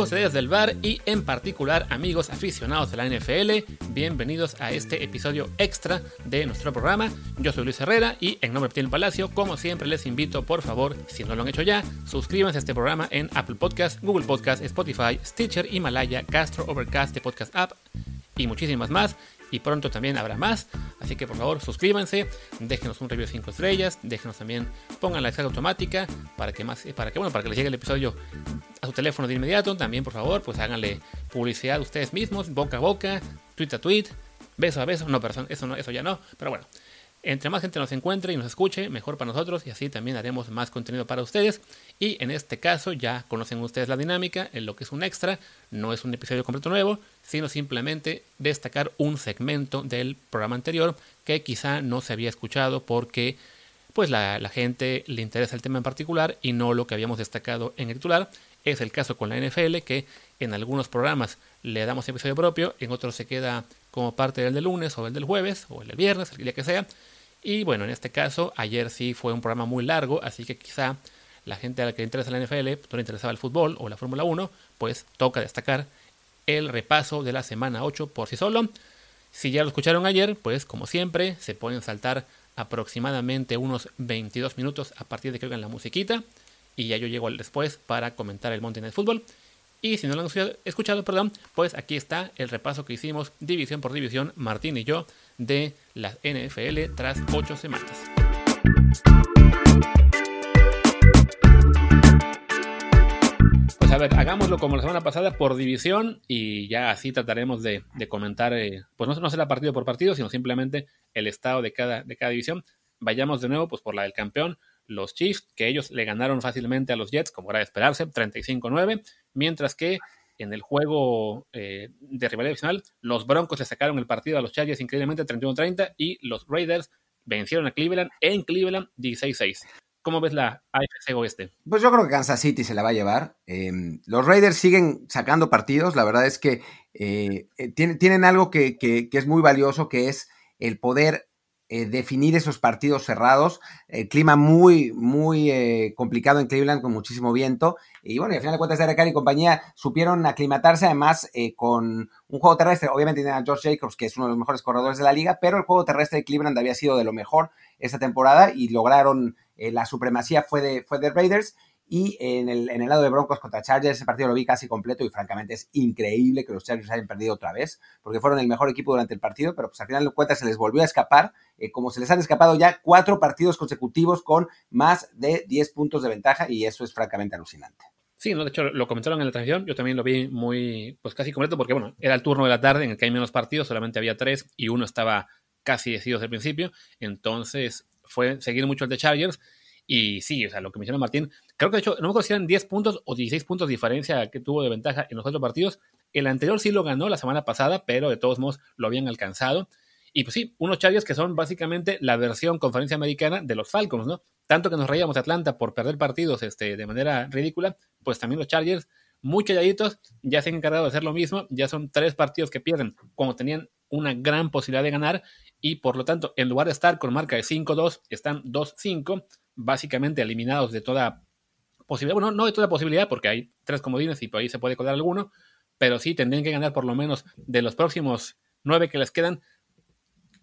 Amigos de Desde el Bar y en particular amigos aficionados de la NFL, bienvenidos a este episodio extra de nuestro programa. Yo soy Luis Herrera y en nombre de Martín Palacio, como siempre les invito por favor, si no lo han hecho ya, suscríbanse a este programa en Apple Podcast, Google Podcast, Spotify, Stitcher, Himalaya, Castro, Overcast, de Podcast App y muchísimas más y pronto también habrá más. Así que por favor suscríbanse, déjenos un review de 5 estrellas, déjenos también, pongan la descarga automática para que más, para que bueno, para que les llegue el episodio a su teléfono de inmediato. También por favor, pues háganle publicidad ustedes mismos, boca a boca, tweet a tweet, beso a beso. No, pero eso no, eso ya no. Pero bueno, entre más gente nos encuentre y nos escuche, mejor para nosotros y así también haremos más contenido para ustedes. Y en este caso ya conocen ustedes la dinámica, en lo que es un extra, no es un episodio completo nuevo, sino simplemente destacar un segmento del programa anterior que quizá no se había escuchado porque pues la, gente le interesa el tema en particular y no lo que habíamos destacado en el titular. Es el caso con la NFL que en algunos programas le damos episodio propio, en otros se queda como parte del de lunes o el del jueves o el del viernes, el día que sea. Y bueno, en este caso, ayer sí fue un programa muy largo, así que quizá la gente a la que le interesa la NFL, no le interesaba el fútbol o la Fórmula 1, pues toca destacar el repaso de la semana 8 por sí solo. Si ya lo escucharon ayer, pues como siempre, se pueden saltar aproximadamente unos 22 minutos a partir de que oigan la musiquita. Y ya yo llego al después para comentar el Monday Night Football. Y si no lo han escuchado, perdón, pues aquí está el repaso que hicimos división por división, Martín y yo, de la NFL tras ocho semanas. Pues a ver, hagámoslo como la semana pasada por división y ya así trataremos de, comentar, eh, pues no, no será partido por partido, sino simplemente el estado de cada, de cada división. Vayamos de nuevo pues por la del campeón, los Chiefs, que ellos le ganaron fácilmente a los Jets, como era de esperarse, 35-9, mientras que en el juego eh, de rivalidad final, los Broncos le sacaron el partido a los Chargers increíblemente 31-30 y los Raiders vencieron a Cleveland en Cleveland 16-6. ¿Cómo ves la AFC Oeste? Pues yo creo que Kansas City se la va a llevar. Em, los Raiders siguen sacando partidos. La verdad es que eh, eh, tienen, tienen, algo que, que, es muy valioso, que es el poder eh, definir esos partidos cerrados. El clima muy, muy eh, complicado en Cleveland con muchísimo viento. Y bueno, al final de cuentas, Derek y compañía supieron aclimatarse además eh, con un juego terrestre. Obviamente tienen a George Jacobs, que es uno de los mejores corredores de la liga, pero el juego terrestre de Cleveland había sido de lo mejor esta temporada y lograron la supremacía fue de, fue de Raiders. Y en el, en el lado de Broncos contra Chargers, ese partido lo vi casi completo y francamente es increíble que los Chargers hayan perdido otra vez, porque fueron el mejor equipo durante el partido, pero pues al final de cuentas se les volvió a escapar, eh, como se les han escapado ya cuatro partidos consecutivos con más de 10 puntos de ventaja y eso es francamente alucinante. Sí, no, de hecho lo comentaron en la transmisión, yo también lo vi muy, pues casi completo, porque bueno, era el turno de la tarde en el que hay menos partidos, solamente había tres y uno estaba casi decidido desde el principio, entonces fue seguir mucho el de Chargers y sí, o sea, lo que menciona Martín, creo que de hecho, no me acuerdo si eran 10 puntos o 16 puntos de diferencia que tuvo de ventaja en los otros partidos. El anterior sí lo ganó la semana pasada, pero de todos modos lo habían alcanzado. Y pues sí, unos Chargers que son básicamente la versión conferencia americana de los Falcons, ¿no? Tanto que nos reíamos a Atlanta por perder partidos este, de manera ridícula, pues también los Chargers, muy calladitos, ya se han encargado de hacer lo mismo, ya son tres partidos que pierden cuando tenían una gran posibilidad de ganar y por lo tanto, en lugar de estar con marca de 5-2, están 2-5 básicamente eliminados de toda posibilidad. Bueno, no de toda posibilidad, porque hay tres comodines y por ahí se puede colar alguno, pero sí tendrían que ganar por lo menos de los próximos nueve que les quedan,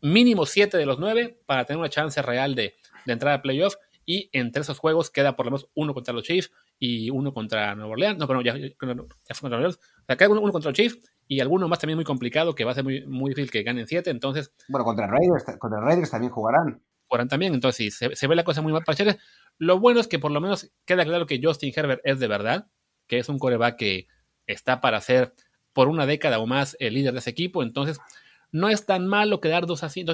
mínimo siete de los nueve para tener una chance real de, de entrar a playoff. Y entre esos juegos queda por lo menos uno contra los Chiefs y uno contra Nueva Orleans. No, pero ya, fue contra Nueva Orleans. O sea, queda uno, contra los Chiefs y alguno más también muy complicado que va a ser muy, muy difícil que ganen siete. Entonces. Bueno, contra Raiders, contra Raiders también jugarán también. Entonces, sí, se, ve la cosa muy mal para Lo bueno es que por lo menos queda claro que Justin Herbert es de verdad, que es un coreback que está para ser por una década o más el líder de ese equipo. Entonces, no es tan malo quedar 2 a 5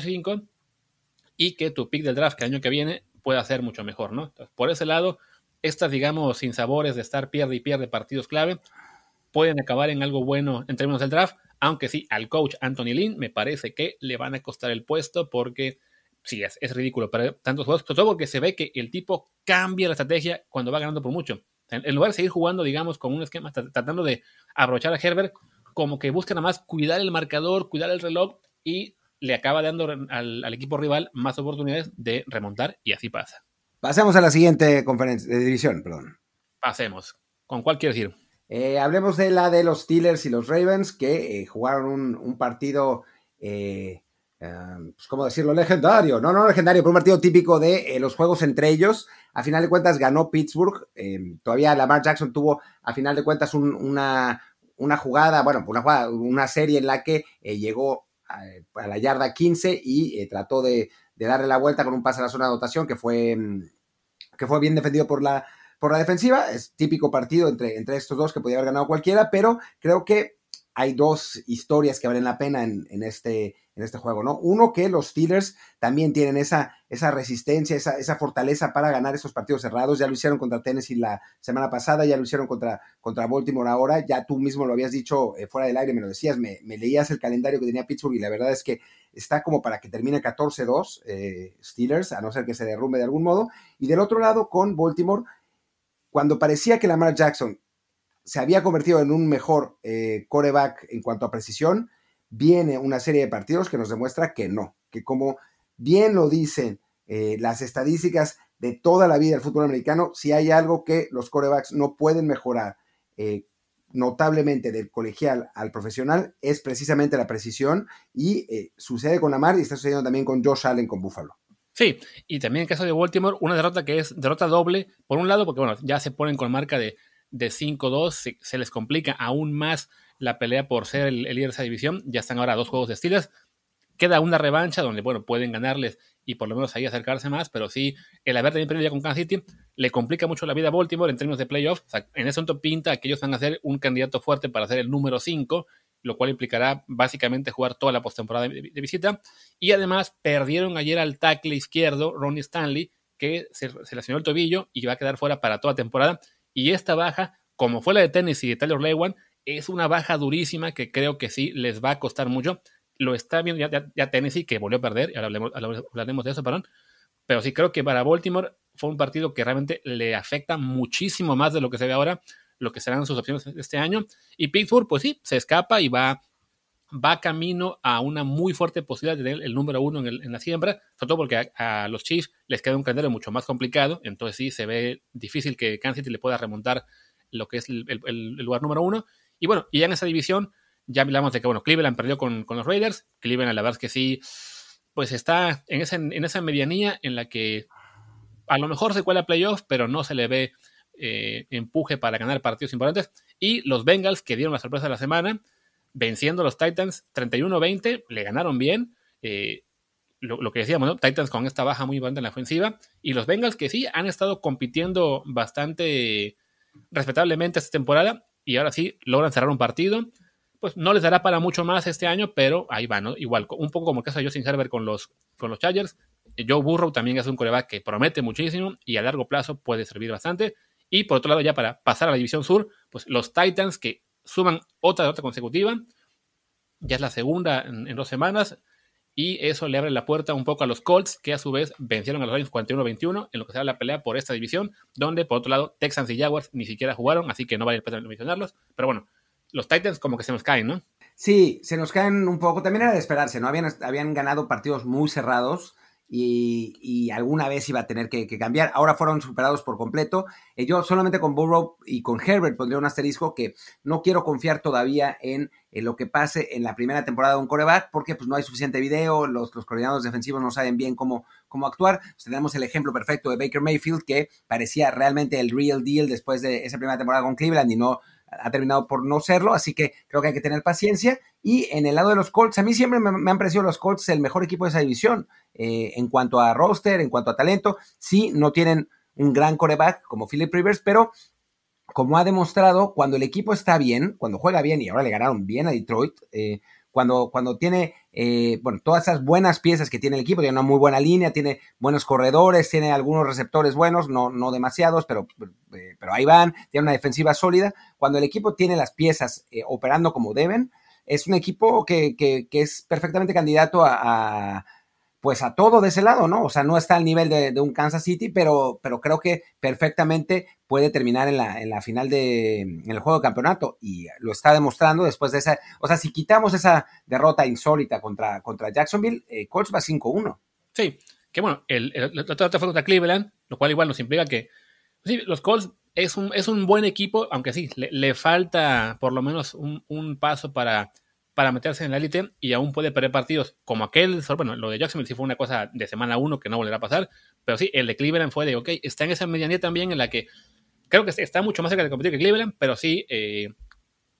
y que tu pick del draft que el año que viene pueda ser mucho mejor, ¿no? Entonces, por ese lado, estas, digamos, sin sabores de estar pierde y pierde partidos clave, pueden acabar en algo bueno en términos del draft, aunque sí, al coach Anthony Lynn me parece que le van a costar el puesto porque sí, es, ridículo para tantos juegos, sobre todo porque se ve que el tipo cambia la estrategia cuando va ganando por mucho. En, lugar de seguir jugando, digamos, con un esquema, tratando de aprovechar a Herbert, como que busca nada más cuidar el marcador, cuidar el reloj y le acaba dando al, equipo rival más oportunidades de remontar y así pasa. Pasemos a la siguiente conferencia de división, perdón. Pasemos. ¿Con cuál quieres ir? Eh, hablemos de la de los Steelers y los Ravens, que eh, jugaron un, partido, eh, pues, ¿cómo decirlo? Legendario. No, no legendario, pero un partido típico de los juegos entre ellos. A final de cuentas ganó Pittsburgh. todavía Lamar Jackson tuvo, a final de cuentas, una, una jugada, bueno, una, jugada, una serie en la que llegó a, la yarda 15 y trató de, de, darle la vuelta con un pase a la zona de anotación que fue, mm, que fue bien defendido por la por la defensiva. Es típico partido entre, entre estos dos que podía haber ganado cualquiera, pero creo que hay dos historias que valen la pena en, este, en este juego, ¿no? Uno, que los Steelers también tienen esa, resistencia, esa, fortaleza para ganar esos partidos cerrados. Ya lo hicieron contra Tennessee la semana pasada, ya lo hicieron contra, contra Baltimore ahora. Ya tú mismo lo habías dicho eh, fuera del aire, me lo decías, me, leías el calendario que tenía Pittsburgh y la verdad es que está como para que termine 14-2 eh, Steelers, a no ser que se derrumbe de algún modo. Y del otro lado, con Baltimore, cuando parecía que Lamar Jackson se había convertido en un mejor eh, coreback en cuanto a precisión, viene una serie de partidos que nos demuestra que no, que como bien lo dicen eh, las estadísticas de toda la vida del fútbol americano, si hay algo que los corebacks no pueden mejorar eh, notablemente del colegial al profesional, es precisamente la precisión y sucede con Lamar y está sucediendo también con Josh Allen con Buffalo. Sí, y también en el caso de Baltimore, una derrota que es derrota doble, por un lado, porque bueno, ya se ponen con marca de, de 5-2, se, les complica aún más la pelea por ser el, líder de esa división, ya están ahora dos juegos de estilos, queda una revancha donde, bueno, pueden ganarles y por lo menos ahí acercarse más, pero sí, el haber también perdido ya con Kansas City le complica mucho la vida a Baltimore en términos de playoffs, en ese momento pinta que ellos van a ser un candidato fuerte para ser el número 5, lo cual implicará básicamente jugar toda la postemporada de, visita. Y además perdieron ayer al tackle izquierdo, Ronnie Stanley, que se, se lesionó el tobillo y va a quedar fuera para toda temporada. Y esta baja, como fue la de Tennessee y de Taylor Lewan, es una baja durísima que creo que sí les va a costar mucho. Lo está viendo ya, Tennessee, que volvió a perder, y ahora hablaremos, de eso, perdón. Pero sí creo que para Baltimore fue un partido que realmente le afecta muchísimo más de lo que se ve ahora lo que serán sus opciones este año. Y Pittsburgh, pues sí, se escapa y va, va camino a una muy fuerte posibilidad de tener el número uno en, la siembra, sobre todo porque a, los Chiefs les queda un calendario mucho más complicado, entonces sí se ve difícil que Kansas City le pueda remontar lo que es el, lugar número uno. Y bueno, y ya en esa división, ya hablamos de que, bueno, Cleveland perdió con, los Raiders, Cleveland la verdad es que sí, pues está en esa, en medianía en la que a lo mejor se cuela playoff, pero no se le ve eh, empuje para ganar partidos importantes. Y los Bengals, que dieron la sorpresa de la semana, venciendo a los Titans 31-20, le ganaron bien. Eh, lo, que decíamos, ¿no? Titans con esta baja muy importante en la ofensiva. Y los Bengals, que sí, han estado compitiendo bastante respetablemente esta temporada. Y ahora sí, logran cerrar un partido. Pues no les dará para mucho más este año, pero ahí va, ¿no? Igual, un poco como el caso de Justin Herbert con los, con los Chargers. Joe Burrow también es un coreback que promete muchísimo y a largo plazo puede servir bastante. Y por otro lado, ya para pasar a la división sur, pues los Titans que suman otra derrota consecutiva, ya es la segunda en, dos semanas, y eso le abre la puerta un poco a los Colts, que a su vez vencieron a los Lions 41-21 en lo que será la pelea por esta división, donde por otro lado Texans y Jaguars ni siquiera jugaron, así que no vale la mencionarlos. Pero bueno, los Titans como que se nos caen, ¿no? Sí, se nos caen un poco. También era de esperarse, ¿no? Habían, habían ganado partidos muy cerrados y, alguna vez iba a tener que, cambiar. Ahora fueron superados por completo. Eh, yo solamente con Burrow y con Herbert pondría un asterisco que no quiero confiar todavía en, lo que pase en la primera temporada de un coreback porque pues no hay suficiente video, los, los coordinadores defensivos no saben bien cómo, cómo actuar. Pues, tenemos el ejemplo perfecto de Baker Mayfield que parecía realmente el real deal después de esa primera temporada con Cleveland y no ha terminado por no serlo, así que creo que hay que tener paciencia. Y en el lado de los Colts, a mí siempre me, han parecido los Colts el mejor equipo de esa división eh, en cuanto a roster, en cuanto a talento. Sí, no tienen un gran coreback como Philip Rivers, pero como ha demostrado, cuando el equipo está bien, cuando juega bien, y ahora le ganaron bien a Detroit, eh, cuando, cuando tiene, eh, bueno, todas esas buenas piezas que tiene el equipo, tiene una muy buena línea, tiene buenos corredores, tiene algunos receptores buenos, no, no demasiados, pero, eh, pero ahí van, tiene una defensiva sólida. Cuando el equipo tiene las piezas eh, operando como deben, es un equipo que, que, que es perfectamente candidato a pues a todo de ese lado, ¿no? O sea, no está al nivel de, un Kansas City, pero, pero creo que perfectamente puede terminar en la, en la final de, el juego de campeonato y lo está demostrando después de esa, o sea, si quitamos esa derrota insólita contra, contra Jacksonville, eh, Colts va 5-1. Sí, que bueno, el, el, fue contra Cleveland, lo cual igual nos implica que, sí, los Colts es un, es un buen equipo, aunque sí, le, falta por lo menos un, paso para, para meterse en la élite y aún puede perder partidos como aquel. Bueno, lo de Jacksonville sí fue una cosa de semana uno que no volverá a pasar, pero sí, el de Cleveland fue de, ok, está en esa medianía también en la que creo que está mucho más cerca de competir que Cleveland, pero sí, eh,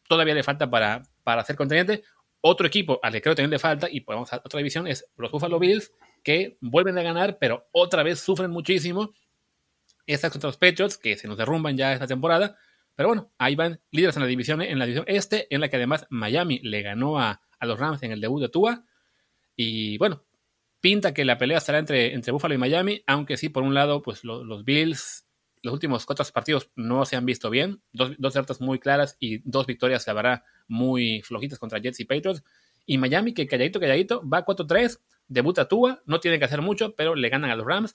todavía le falta para, para ser contendiente. Otro equipo al que creo también le falta, y podemos a otra división, es los Buffalo Bills, que vuelven a ganar, pero otra vez sufren muchísimo estas contra los Patriots, que se nos derrumban ya esta temporada. Pero bueno, ahí van líderes en la división, en la división este, en la que además Miami le ganó a, los Rams en el debut de Tua. Y bueno, pinta que la pelea estará entre, entre Buffalo y Miami, aunque sí, por un lado, pues los Bills, los últimos cuatro partidos no se han visto bien. Dos, dos derrotas muy claras y dos victorias, la verdad, muy flojitas contra Jets y Patriots. Y Miami, que calladito, calladito, va 4-3, debuta Tua, no tiene que hacer mucho, pero le ganan a los Rams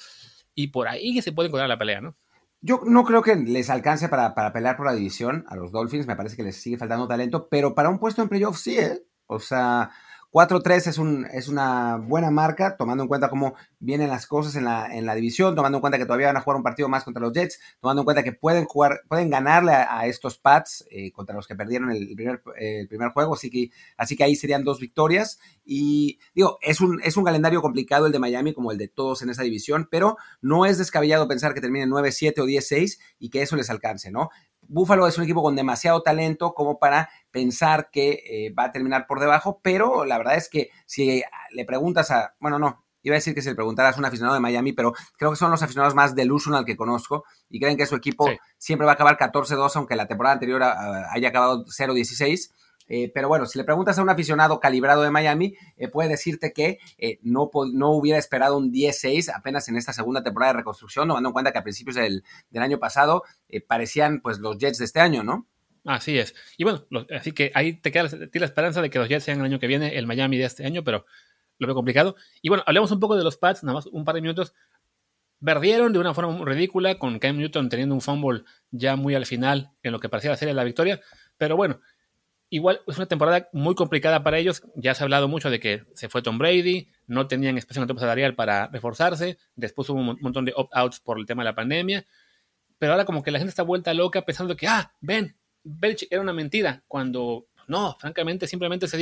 y por ahí se puede encontrar la pelea, ¿no? Yo no creo que les alcance para, para, pelear por la división a los Dolphins, me parece que les sigue faltando talento, pero para un puesto en playoff sí, ¿eh? O sea, 4-3 es, un, es una buena marca, tomando en cuenta cómo vienen las cosas en la, en la división, tomando en cuenta que todavía van a jugar un partido más contra los Jets, tomando en cuenta que pueden jugar, pueden ganarle a, estos Pats eh, contra los que perdieron el primer, el primer juego, así que, así que ahí serían dos victorias. Y digo, es un, es un calendario complicado el de Miami, como el de todos en esa división, pero no es descabellado pensar que termine 9-7 o 10-6 y que eso les alcance, ¿no? Buffalo es un equipo con demasiado talento como para pensar que eh, va a terminar por debajo, pero la verdad es que si le preguntas a, bueno, no, iba a decir que si le preguntaras a un aficionado de Miami, pero creo que son los aficionados más delusional que conozco y creen que su equipo siempre va a acabar 14-2, aunque la temporada anterior ah, haya acabado 0-16. Eh, pero bueno, si le preguntas a un aficionado calibrado de Miami, eh, puede decirte que eh, no, no hubiera esperado un 10-6 apenas en esta segunda temporada de reconstrucción, tomando en cuenta que a principios del, año pasado parecían pues los Jets de este año, ¿no? Así es. Y bueno, así que ahí te queda la esperanza de que los Jets sean el año que viene el Miami de este año, pero lo veo complicado. Y bueno, hablemos un poco de los Pats, nada más un par de minutos. Perdieron de una forma ridícula, con Cam Newton teniendo un fumble ya muy al final en lo que parecía de la victoria. Pero bueno, igual es una temporada muy complicada para ellos. Ya se ha hablado mucho de que se fue Tom Brady, no tenían espacio en el tope salarial para reforzarse. Después hubo un montón de opt-outs por el tema de la pandemia. Pero ahora como que la gente está vuelta loca pensando que, ah, ven, Belichick era una mentira. Cuando no, francamente, simplemente es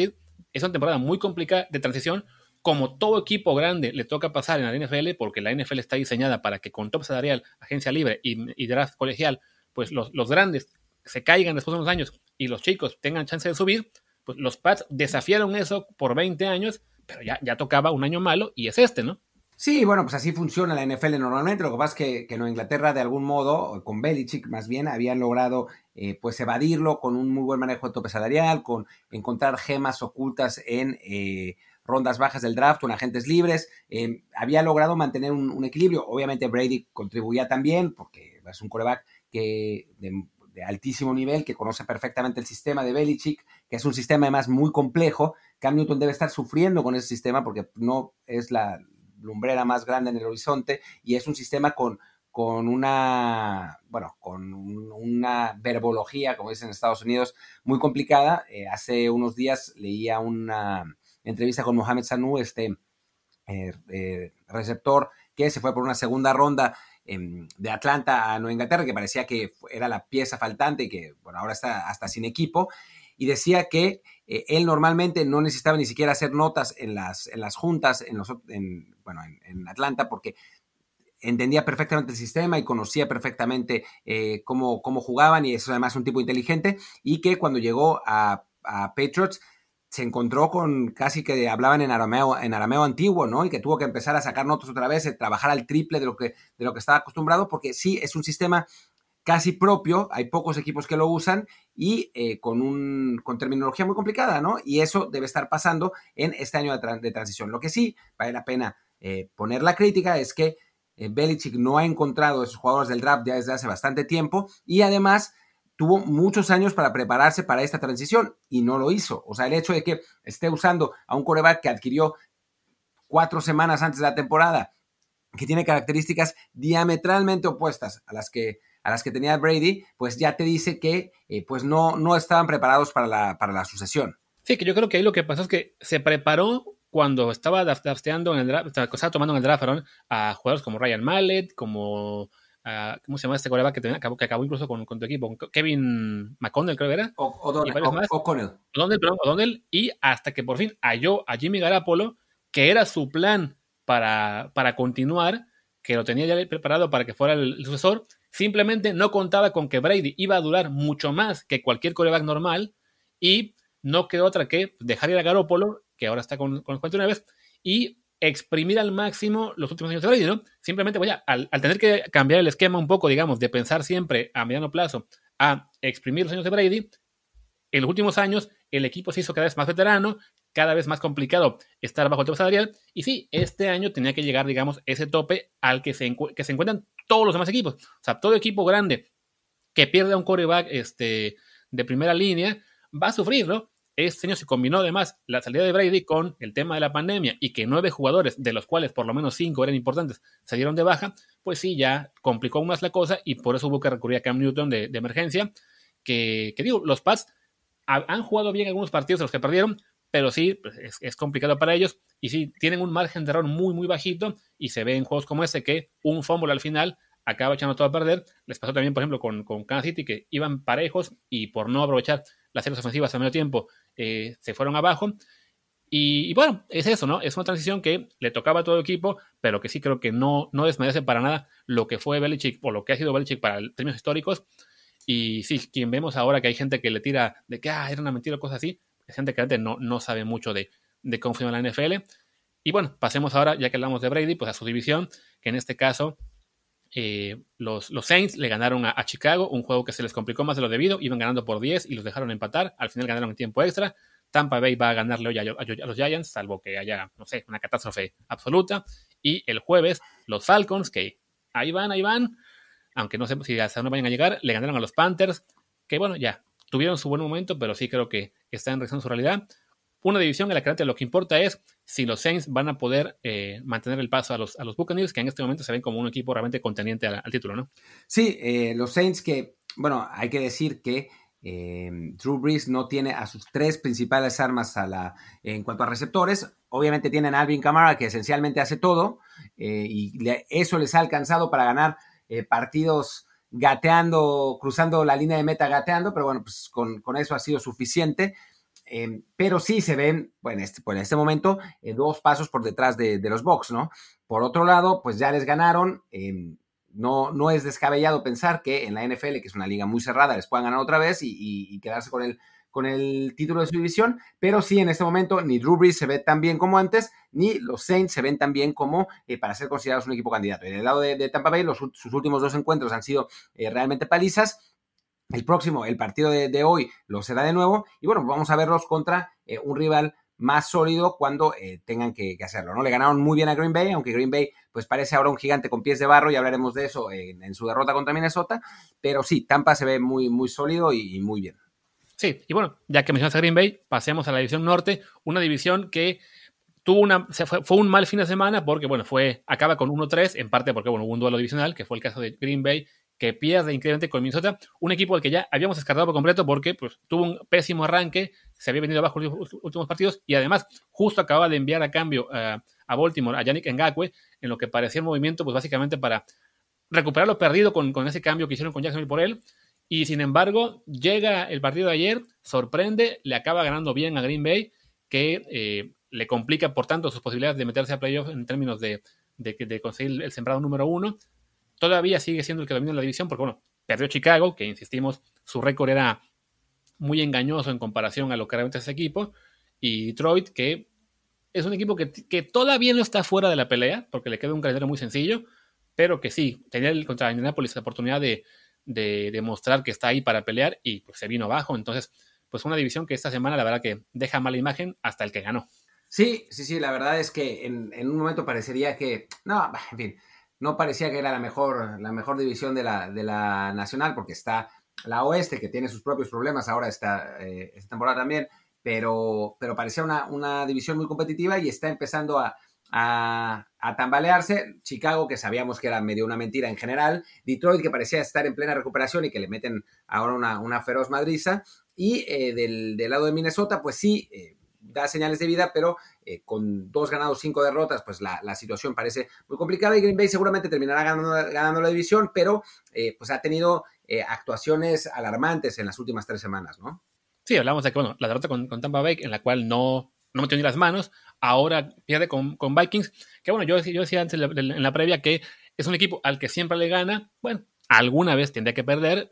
es una temporada muy complicada de transición. Como todo equipo grande le toca pasar en la NFL, porque la NFL está diseñada para que con top salarial, agencia libre y, draft colegial, pues los grandes se caigan después de unos años y los chicos tengan chance de subir, pues los Pats desafiaron eso por 20 años, pero ya, ya tocaba un año malo y es este, ¿no? Sí, bueno, pues así funciona la NFL normalmente. Lo que pasa es que, que en Inglaterra, de algún modo, con Belichick más bien, habían logrado eh, pues evadirlo con un muy buen manejo de tope salarial, con encontrar gemas ocultas en eh, rondas bajas del draft, con agentes libres. Eh, había logrado mantener un, equilibrio. Obviamente Brady contribuía también, porque es un coreback que altísimo nivel, que conoce perfectamente el sistema de Belichick, que es un sistema además muy complejo. Cam Newton debe estar sufriendo con ese sistema porque no es la lumbrera más grande en el horizonte y es un sistema con, con una, bueno, con una verbología, como dicen en Estados Unidos, muy complicada. Eh, hace unos días leía una entrevista con Mohamed Sanu, este eh, eh, receptor, que se fue por una segunda ronda de Atlanta a Nueva Inglaterra, que parecía que era la pieza faltante y que, bueno, ahora está hasta sin equipo, y decía que eh, él normalmente no necesitaba ni siquiera hacer notas en las, en las juntas, en, los, bueno, en, Atlanta, porque entendía perfectamente el sistema y conocía perfectamente eh, cómo, cómo jugaban, y es además un tipo inteligente, y que cuando llegó a, a Patriots, se encontró con casi que hablaban en arameo, en arameo antiguo, ¿no? Y que tuvo que empezar a sacar notas otra vez, trabajar al triple de lo que, de lo que estaba acostumbrado, porque sí, es un sistema casi propio, hay pocos equipos que lo usan y eh, con, un, con terminología muy complicada, ¿no? Y eso debe estar pasando en este año de, transición. Lo que sí vale la pena eh, poner la crítica es que eh, Belichick no ha encontrado esos jugadores del draft ya desde hace bastante tiempo y además tuvo muchos años para prepararse para esta transición y no lo hizo. O sea, el hecho de que esté usando a un coreback que adquirió cuatro semanas antes de la temporada, que tiene características diametralmente opuestas a las que, a las que tenía Brady, pues ya te dice que eh, pues no, no estaban preparados para la, para la sucesión. Sí, que yo creo que ahí lo que pasó es que se preparó cuando estaba drafteando en el draft, tomando en el draft a jugadores como Ryan Mallet, como ¿cómo se llama este coreback que, acabó, que acabó incluso con, tu equipo? Kevin McConnell, creo que era. O'Donnell. Y hasta que por fin halló a Jimmy Garapolo, que era su plan para, para continuar, que lo tenía ya preparado para que fuera el, sucesor, simplemente no contaba con que Brady iba a durar mucho más que cualquier coreback normal y no quedó otra que dejar ir a Garópolo, que ahora está con, con los 49, y exprimir al máximo los últimos años de Brady, ¿no? Simplemente, voy al, al, tener que cambiar el esquema un poco, digamos, de pensar siempre a mediano plazo a exprimir los años de Brady, en los últimos años el equipo se hizo cada vez más veterano, cada vez más complicado estar bajo el tope salarial, y sí, este año tenía que llegar, digamos, ese tope al que se, que se encuentran todos los demás equipos. O sea, todo equipo grande que pierde a un quarterback este, de primera línea va a sufrir, ¿no? Este año se combinó además la salida de Brady con el tema de la pandemia y que nueve jugadores, de los cuales por lo menos cinco eran importantes, salieron de baja, pues sí, ya complicó aún más la cosa y por eso hubo que recurrir a Cam Newton de, emergencia, que, digo, los Pats han jugado bien algunos partidos de los que perdieron, pero sí, pues, es, complicado para ellos y sí, tienen un margen de error muy, muy bajito y se ve en juegos como este que un fumble al final acaba echando todo a perder. Les pasó también, por ejemplo, con, con Kansas City, que iban parejos y por no aprovechar las series ofensivas a medio tiempo, eh, se fueron abajo. Y, bueno, es eso, ¿no? Es una transición que le tocaba a todo el equipo, pero que sí creo que no, no desmerece para nada lo que fue Belichick o lo que ha sido Belichick para términos históricos. Y sí, quien vemos ahora que hay gente que le tira de que ah, era una mentira o cosas así, es gente que antes no, no sabe mucho de, de cómo funciona la NFL. Y bueno, pasemos ahora, ya que hablamos de Brady, pues a su división, que en este caso eh, los, Saints le ganaron a, Chicago, un juego que se les complicó más de lo debido, iban ganando por 10 y los dejaron empatar, al final ganaron en tiempo extra. Tampa Bay va a ganarle hoy a, los Giants, salvo que haya, no sé, una catástrofe absoluta. Y el jueves, los Falcons, que ahí van, ahí van, aunque no sé si hasta no vayan a llegar, le ganaron a los Panthers, que bueno, ya, tuvieron su buen momento, pero sí creo que está en reacción su realidad una división en la que lo que importa es si los Saints van a poder eh, mantener el paso a los, a los Buccaneers, que en este momento se ven como un equipo realmente contendiente al, título, ¿no? Sí, eh, los Saints que, bueno, hay que decir que eh, Drew Brees no tiene a sus tres principales armas a la, en cuanto a receptores. Obviamente tienen Alvin Kamara, que esencialmente hace todo, y eso les ha alcanzado para ganar partidos gateando, cruzando la línea de meta gateando, pero bueno, pues con, con eso ha sido suficiente. Em, pero sí se ven, bueno, este, pues en este momento, eh, dos pasos por detrás de, los Bucks, ¿no? Por otro lado, pues ya les ganaron. Em, no, no es descabellado pensar que en la NFL, que es una liga muy cerrada, les puedan ganar otra vez y, quedarse con el, con el título de su división, pero sí en este momento ni Drew Brees se ve tan bien como antes, ni los Saints se ven tan bien como eh, para ser considerados un equipo candidato. En el lado de, Tampa Bay, los, sus últimos dos encuentros han sido eh, realmente palizas el próximo, el partido de, hoy, lo será de nuevo. Y bueno, vamos a verlos contra eh, un rival más sólido cuando eh, tengan que, hacerlo. ¿no? Le ganaron muy bien a Green Bay, aunque Green Bay pues parece ahora un gigante con pies de barro y hablaremos de eso en, su derrota contra Minnesota. Pero sí, Tampa se ve muy, muy sólido y, muy bien. Sí, y bueno, ya que mencionas a Green Bay, pasemos a la división norte, una división que tuvo una, fue, fue, un mal fin de semana porque, bueno, fue, acaba con 1-3, en parte porque, bueno, hubo un duelo divisional, que fue el caso de Green Bay que pierde increíblemente con Minnesota, un equipo al que ya habíamos descartado por completo porque pues, tuvo un pésimo arranque, se había venido abajo los últimos partidos y además justo acaba de enviar a cambio a Baltimore a Yannick Ngakwe en lo que parecía un movimiento pues básicamente para recuperar lo perdido con, con ese cambio que hicieron con Jacksonville por él. Y sin embargo llega el partido de ayer, sorprende, le acaba ganando bien a Green Bay que eh, le complica por tanto sus posibilidades de meterse a playoff en términos de, de conseguir el sembrado número uno todavía sigue siendo el que domina la división, porque bueno, perdió Chicago, que insistimos, su récord era muy engañoso en comparación a lo que realmente es ese equipo, y Detroit, que es un equipo que, todavía no está fuera de la pelea, porque le queda un calendario muy sencillo, pero que sí, tenía el, contra Indianapolis la oportunidad de, demostrar que está ahí para pelear y pues se vino abajo, entonces pues una división que esta semana la verdad que deja mala imagen hasta el que ganó. Sí, sí, sí, la verdad es que en, en un momento parecería que, no, en fin, no parecía que era la mejor, la mejor división de la, de la nacional, porque está la oeste, que tiene sus propios problemas ahora esta, eh, esta temporada también, pero, pero parecía una, una, división muy competitiva y está empezando a, a, tambalearse. Chicago, que sabíamos que era medio una mentira en general. Detroit, que parecía estar en plena recuperación y que le meten ahora una, una feroz madriza. Y eh, del, del, lado de Minnesota, pues sí, eh, da señales de vida, pero eh, con dos ganados, cinco derrotas, pues la, situación parece muy complicada y Green Bay seguramente terminará ganando, ganando la división, pero pues ha tenido actuaciones alarmantes en las últimas tres semanas, ¿no? Sí, hablamos de que, bueno, la derrota con, Tampa Bay, en la cual no, no metió ni las manos, ahora pierde con, con Vikings, que bueno, yo, yo decía antes en la previa que es un equipo al que siempre le gana, bueno, alguna vez tendría que perder.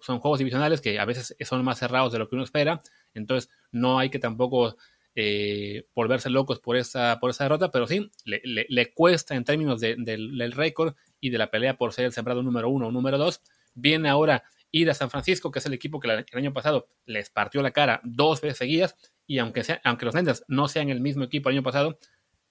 son juegos divisionales que a veces son más cerrados de lo que uno espera. Entonces no hay que tampoco eh, volverse locos por esa, por esa derrota, pero sí, le, cuesta en términos del, récord y de la pelea por ser el sembrado número uno o número dos. Viene ahora ir a San Francisco, que es el equipo que el año pasado les partió la cara dos veces seguidas, y aunque, sea, aunque los Niners no sean el mismo equipo el año pasado,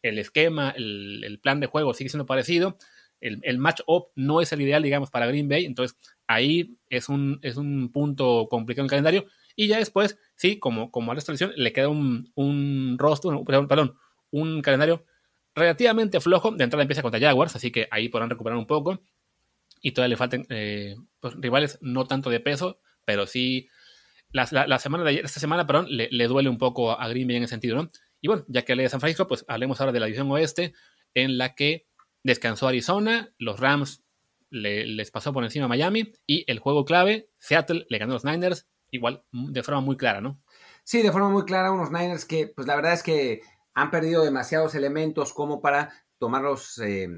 el esquema, el, el plan de juego sigue siendo parecido el, match-up no es el ideal, digamos, para Green Bay, entonces ahí es un, es un punto complicado en el calendario. Y ya después, sí, como, como a la selección, le queda un, un rostro, perdón, un calendario relativamente flojo. De entrada empieza contra Jaguars, así que ahí podrán recuperar un poco. Y todavía le faltan eh, pues, rivales no tanto de peso, pero sí la, semana de esta semana, perdón, le, le, duele un poco a Green Bay en ese sentido, ¿no? Y bueno, ya que hablé de San Francisco, pues hablemos ahora de la división oeste, en la que descansó Arizona, los Rams les pasó por encima a Miami y el juego clave, Seattle le ganó a los Niners, igual de forma muy clara, ¿no? Sí, de forma muy clara, unos Niners que, pues la verdad es que han perdido demasiados elementos como para tomarlos eh,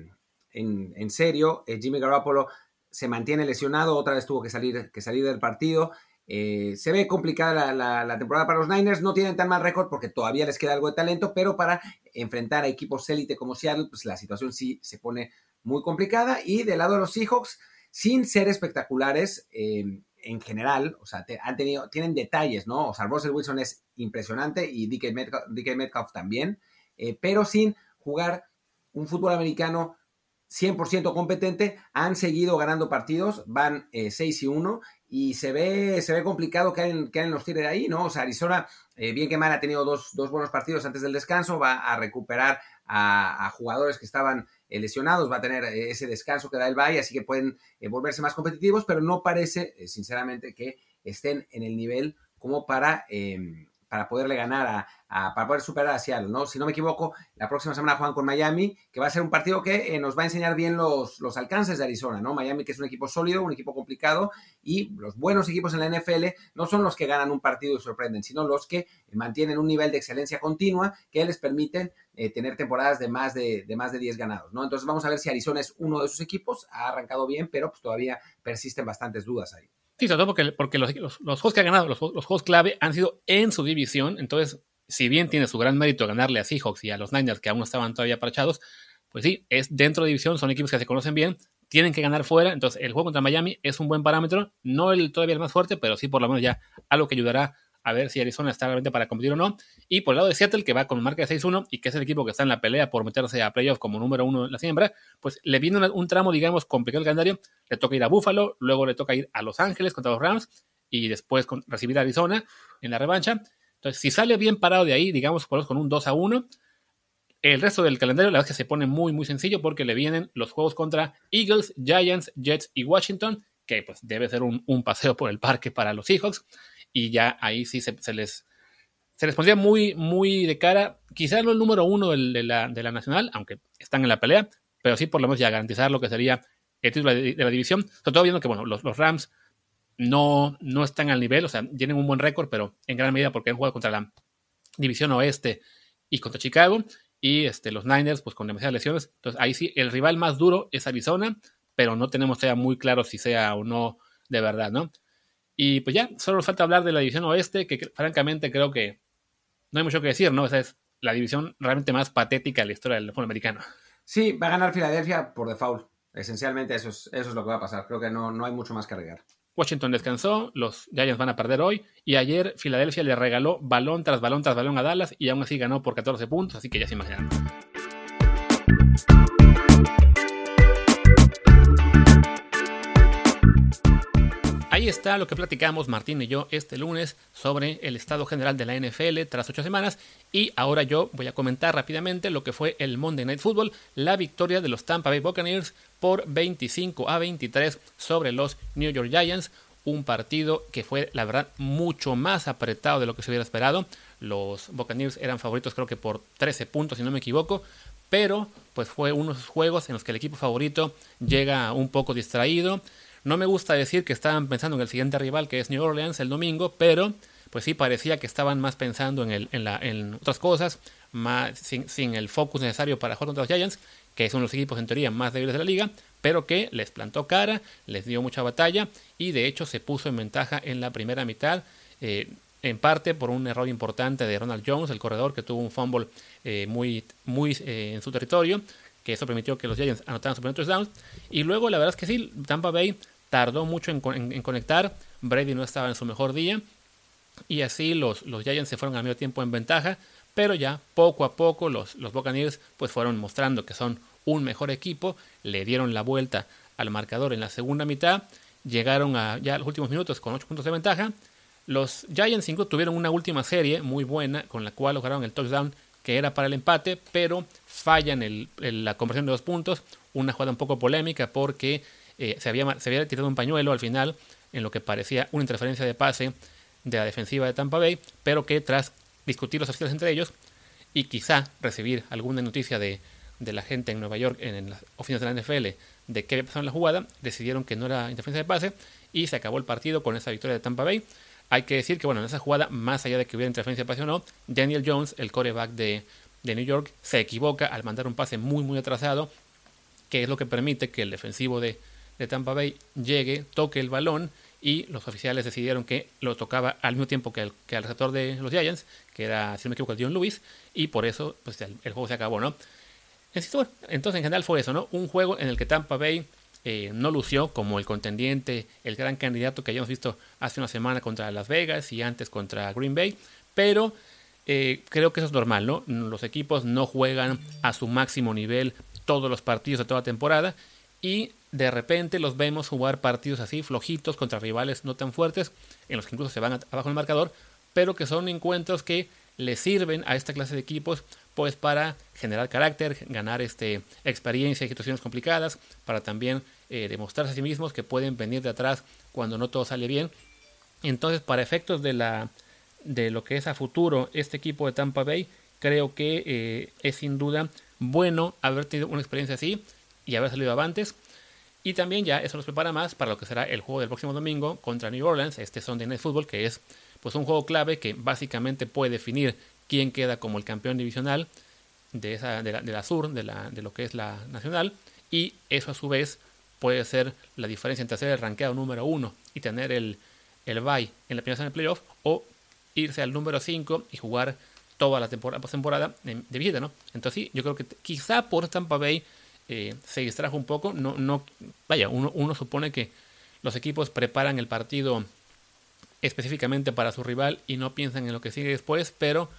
en, serio. Eh, Jimmy Garoppolo se mantiene lesionado, otra vez tuvo que salir, que salir del partido. Eh, se ve complicada la, temporada para los Niners, no tienen tan mal récord porque todavía les queda algo de talento, pero para enfrentar a equipos élite como Seattle, pues la situación sí se pone muy complicada. Y del lado de los Seahawks, sin ser espectaculares eh, en general, o sea, han tenido, tienen detalles, ¿no? O sea, Russell Wilson es impresionante y DK Metcalf, también, eh, pero sin jugar un fútbol americano 100% competente, han seguido ganando partidos, van 6 y 1 y se ve, se ve complicado que en los tire de ahí, ¿no? O sea, Arizona, eh, bien que mal, ha tenido dos, buenos partidos antes del descanso, va a recuperar a, jugadores que estaban eh, lesionados, va a tener eh, ese descanso que da el Valle, así que pueden volverse más competitivos, pero no parece, sinceramente, que estén en el nivel como para em, para poderle ganar a, para poder superar a Seattle, ¿no? Si no me equivoco, la próxima semana juegan con Miami, que va a ser un partido que eh, nos va a enseñar bien los, los alcances de Arizona, ¿no? Miami que es un equipo sólido, un equipo complicado y los buenos equipos en la NFL no son los que ganan un partido y sorprenden, sino los que mantienen un nivel de excelencia continua que les permiten eh, tener temporadas de más de, de, más de 10 ganados, ¿no? Entonces vamos a ver si Arizona es uno de esos equipos, ha arrancado bien, pero pues todavía persisten bastantes dudas ahí. Sí, sobre todo porque, porque los, los, juegos que ha ganado, los, los, juegos clave, han sido en su división. Entonces, si bien tiene su gran mérito ganarle a Seahawks y a los Niners, que aún estaban todavía parchados, pues sí, es dentro de división, son equipos que se conocen bien, tienen que ganar fuera. Entonces, el juego contra Miami es un buen parámetro, no el todavía el más fuerte, pero sí por lo menos ya algo que ayudará a ver si Arizona está realmente para competir o no. Y por el lado de Seattle, que va con marca de 6-1 y que es el equipo que está en la pelea por meterse a playoff como número uno en la siembra, pues le viene un, tramo, digamos, complicado el calendario. Le toca ir a Buffalo, luego le toca ir a Los Ángeles contra los Rams y después recibir a Arizona en la revancha. Entonces, si sale bien parado de ahí, digamos, con un 2 a 1, el resto del calendario, la verdad es que se pone muy, muy sencillo porque le vienen los juegos contra Eagles, Giants, Jets y Washington, que pues debe ser un, un paseo por el parque para los Seahawks y ya ahí sí se, les se les pondría muy, muy de cara, quizás no el número uno de, la, nacional, aunque están en la pelea, pero sí por lo menos ya garantizar lo que sería el título de, la división, sobre todo viendo que bueno, los, Rams no, no están al nivel, o sea, tienen un buen récord, pero en gran medida porque han jugado contra la división oeste y contra Chicago, y este, los Niners, pues con demasiadas lesiones. Entonces ahí sí, el rival más duro es Arizona, pero no tenemos todavía muy claro si sea o no de verdad, ¿no? Y pues ya, solo nos falta hablar de la división oeste, que francamente creo que no hay mucho que decir, ¿no? Esa es la división realmente más patética de la historia del fútbol americano. Sí, va a ganar Filadelfia por default. Esencialmente eso es, eso es lo que va a pasar. Creo que no, no hay mucho más que agregar. Washington descansó, los Giants van a perder hoy y ayer Filadelfia le regaló balón tras balón tras balón a Dallas y aún así ganó por 14 puntos, así que ya se imaginan. Ahí está lo que platicamos Martín y yo este lunes sobre el estado general de la NFL tras ocho semanas. Y ahora yo voy a comentar rápidamente lo que fue el Monday Night Football, la victoria de los Tampa Bay Buccaneers por 25 a 23 sobre los New York Giants. un partido que fue, la verdad, mucho más apretado de lo que se hubiera esperado. Los Buccaneers eran favoritos creo que por 13 puntos, si no me equivoco, pero pues fue uno de esos juegos en los que el equipo favorito llega un poco distraído. No me gusta decir que estaban pensando en el siguiente rival, que es New Orleans, el domingo, pero pues sí parecía que estaban más pensando en, el, en, la, otras cosas, más, sin, sin, el focus necesario para jugar contra los Giants, que son los equipos en teoría más débiles de la liga, pero que les plantó cara, les dio mucha batalla y de hecho se puso en ventaja en la primera mitad. Eh, en parte por un error importante de Ronald Jones, el corredor, que tuvo un fumble eh, muy, muy eh, en su territorio, que eso permitió que los Giants anotaran su primer touchdown. Y luego, la verdad es que sí, Tampa Bay tardó mucho en, conectar, Brady no estaba en su mejor día, y así los, los Giants se fueron al medio tiempo en ventaja, pero ya poco a poco los, los Buccaneers pues fueron mostrando que son un mejor equipo, le dieron la vuelta al marcador en la segunda mitad, llegaron a ya los últimos minutos con 8 puntos de ventaja, los Giants incluso tuvieron una última serie muy buena con la cual lograron el touchdown que era para el empate, pero fallan el, el, la conversión de dos puntos, una jugada un poco polémica porque eh, se, había, se había tirado un pañuelo al final en lo que parecía una interferencia de pase de la defensiva de Tampa Bay, pero que tras discutir los oficiales entre ellos y quizá recibir alguna noticia de, la gente en Nueva York, en, en las oficinas de la NFL, de qué había pasado en la jugada, decidieron que no era interferencia de pase y se acabó el partido con esa victoria de Tampa Bay. Hay que decir que, bueno, en esa jugada, más allá de que hubiera interferencia de pase o no, Daniel Jones, el coreback de, de New York, se equivoca al mandar un pase muy, muy atrasado, que es lo que permite que el defensivo de, de Tampa Bay llegue, toque el balón y los oficiales decidieron que lo tocaba al mismo tiempo que, el, que al receptor de los Giants, que era, si no me equivoco, Dion Lewis, y por eso pues, el, el juego se acabó, ¿no? Entonces, en general fue eso, ¿no? Un juego en el que Tampa Bay eh, no lució como el contendiente, el gran candidato que hayamos visto hace una semana contra Las Vegas y antes contra Green Bay, pero eh, creo que eso es normal, ¿no? Los equipos no juegan a su máximo nivel todos los partidos de toda temporada y de repente los vemos jugar partidos así flojitos contra rivales no tan fuertes, en los que incluso se van abajo el marcador, pero que son encuentros que le sirven a esta clase de equipos pues para generar carácter, ganar este, experiencia en situaciones complicadas, para también eh, demostrarse a sí mismos que pueden venir de atrás cuando no todo sale bien. Entonces, para efectos de, la, de lo que es a futuro este equipo de Tampa Bay, creo que eh, es sin duda bueno haber tenido una experiencia así y haber salido avantes. Y también ya eso nos prepara más para lo que será el juego del próximo domingo contra New Orleans, este Sunday Night Football, que es pues un juego clave que básicamente puede definir quién queda como el campeón divisional de, esa, de, la, de la sur, de, la, de lo que es la nacional, y eso a su vez puede ser la diferencia entre ser el ranqueado número uno y tener el, el bye en la primera semana de playoff, o irse al número 5 y jugar toda la temporada, temporada de, de visita, ¿no? Entonces sí, yo creo que quizá por Tampa Bay eh, se distrajo un poco, no, no, vaya, uno, uno supone que los equipos preparan el partido específicamente para su rival y no piensan en lo que sigue después, pero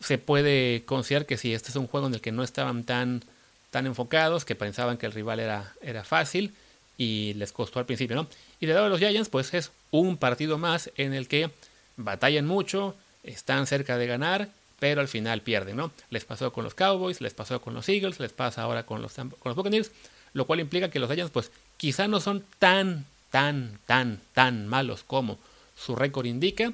se puede considerar que si este es un juego en el que no estaban tan, tan enfocados, que pensaban que el rival era, era fácil y les costó al principio, ¿no? Y de lado de los Giants, pues es un partido más en el que batallan mucho, están cerca de ganar, pero al final pierden, ¿no? Les pasó con los Cowboys, les pasó con los Eagles, les pasa ahora con los, con los Buccaneers, lo cual implica que los Giants, pues quizá no son tan, tan, tan, tan malos como su récord indica,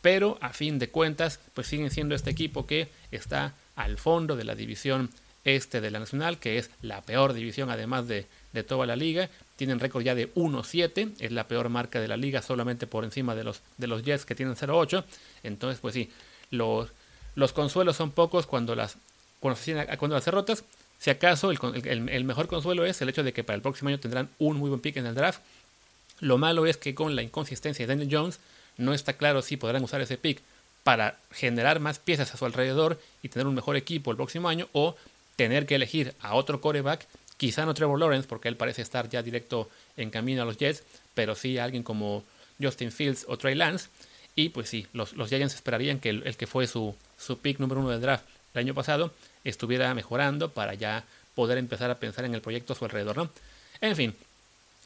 pero a fin de cuentas, pues siguen siendo este equipo que está al fondo de la división este de la Nacional, que es la peor división además de, de toda la liga. Tienen récord ya de 1-7, es la peor marca de la liga, solamente por encima de los, de los Jets que tienen 0-8. Entonces, pues sí, los, los consuelos son pocos cuando las, cuando, cuando las derrotas. Si acaso el, el, el mejor consuelo es el hecho de que para el próximo año tendrán un muy buen pick en el draft. Lo malo es que con la inconsistencia de Daniel Jones, no está claro si podrán usar ese pick para generar más piezas a su alrededor y tener un mejor equipo el próximo año o tener que elegir a otro coreback, quizá no Trevor Lawrence porque él parece estar ya directo en camino a los Jets, pero sí a alguien como Justin Fields o Trey Lance y pues sí, los, los Giants esperarían que el, el, que fue su, su pick número uno del draft el año pasado estuviera mejorando para ya poder empezar a pensar en el proyecto a su alrededor, ¿no? En fin,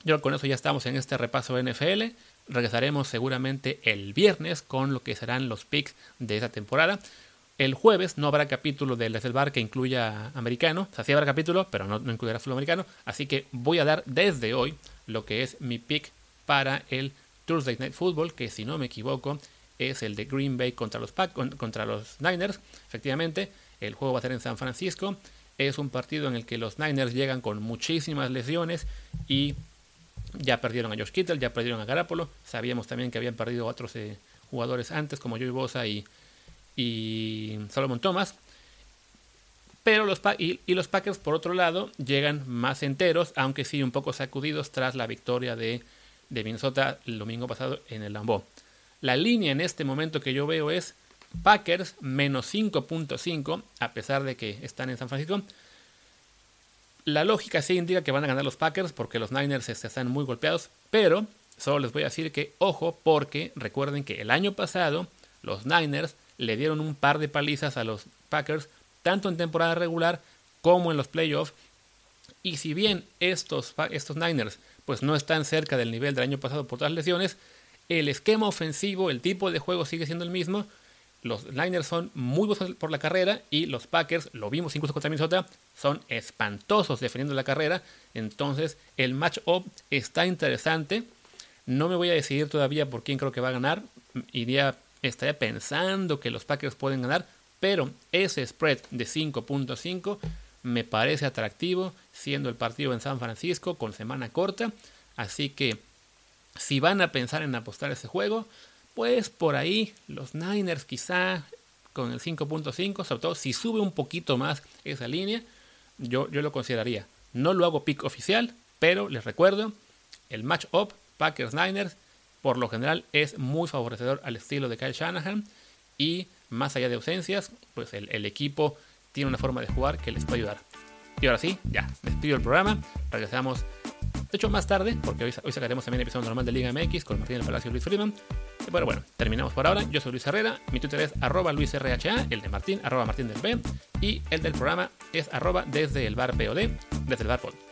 yo con eso ya estamos en este repaso NFL. Regresaremos seguramente el viernes con lo que serán los picks de esa temporada. El jueves no habrá capítulo de del Bar que incluya americano. O sea, sí habrá capítulo, pero no, no incluirá solo americano. Así que voy a dar desde hoy lo que es mi pick para el Thursday Night Football, que si no me equivoco es el de Green Bay contra los, contra los Niners. Efectivamente, el juego va a ser en San Francisco. Es un partido en el que los Niners llegan con muchísimas lesiones y ya perdieron a Josh Kittle, ya perdieron a Garapolo. Sabíamos también que habían perdido otros eh, jugadores antes, como Joey Bosa y, y Solomon Thomas. Pero los, y, los Packers, por otro lado, llegan más enteros, aunque sí un poco sacudidos tras la victoria de, de Minnesota el domingo pasado en el Lambeau. La línea en este momento que yo veo es Packers menos 5.5, a pesar de que están en San Francisco. La lógica sí indica que van a ganar los Packers porque los Niners este, están muy golpeados, pero solo les voy a decir que ojo porque recuerden que el año pasado los Niners le dieron un par de palizas a los Packers tanto en temporada regular como en los playoffs. Y si bien estos, estos Niners pues no están cerca del nivel del año pasado por todas las lesiones, el esquema ofensivo, el tipo de juego sigue siendo el mismo. Los Niners son muy buenos por la carrera y los Packers, lo vimos incluso contra Minnesota, son espantosos defendiendo la carrera. Entonces el match-up está interesante. No me voy a decidir todavía por quién creo que va a ganar. Iría, estaría pensando que los Packers pueden ganar, pero ese spread de 5.5 me parece atractivo, siendo el partido en San Francisco con semana corta. Así que si van a pensar en apostar ese juego, pues por ahí los Niners quizá con el 5.5, sobre todo si sube un poquito más esa línea, yo, yo lo consideraría. No lo hago pick oficial, pero les recuerdo, el match-up Packers-Niners por lo general es muy favorecedor al estilo de Kyle Shanahan y más allá de ausencias, pues el, equipo tiene una forma de jugar que les puede ayudar. Y ahora sí, ya, despido el programa. Regresamos, de hecho, más tarde, porque hoy, hoy sacaremos también el episodio normal de Liga MX con Martín del Palacio y Luis Freeman. Pero bueno, terminamos por ahora. Yo soy Luis Herrera, mi Twitter es arroba luisrha, el de Martín, arroba Martín del B, y el del programa es arroba desde el bar POD, desde el bar POD.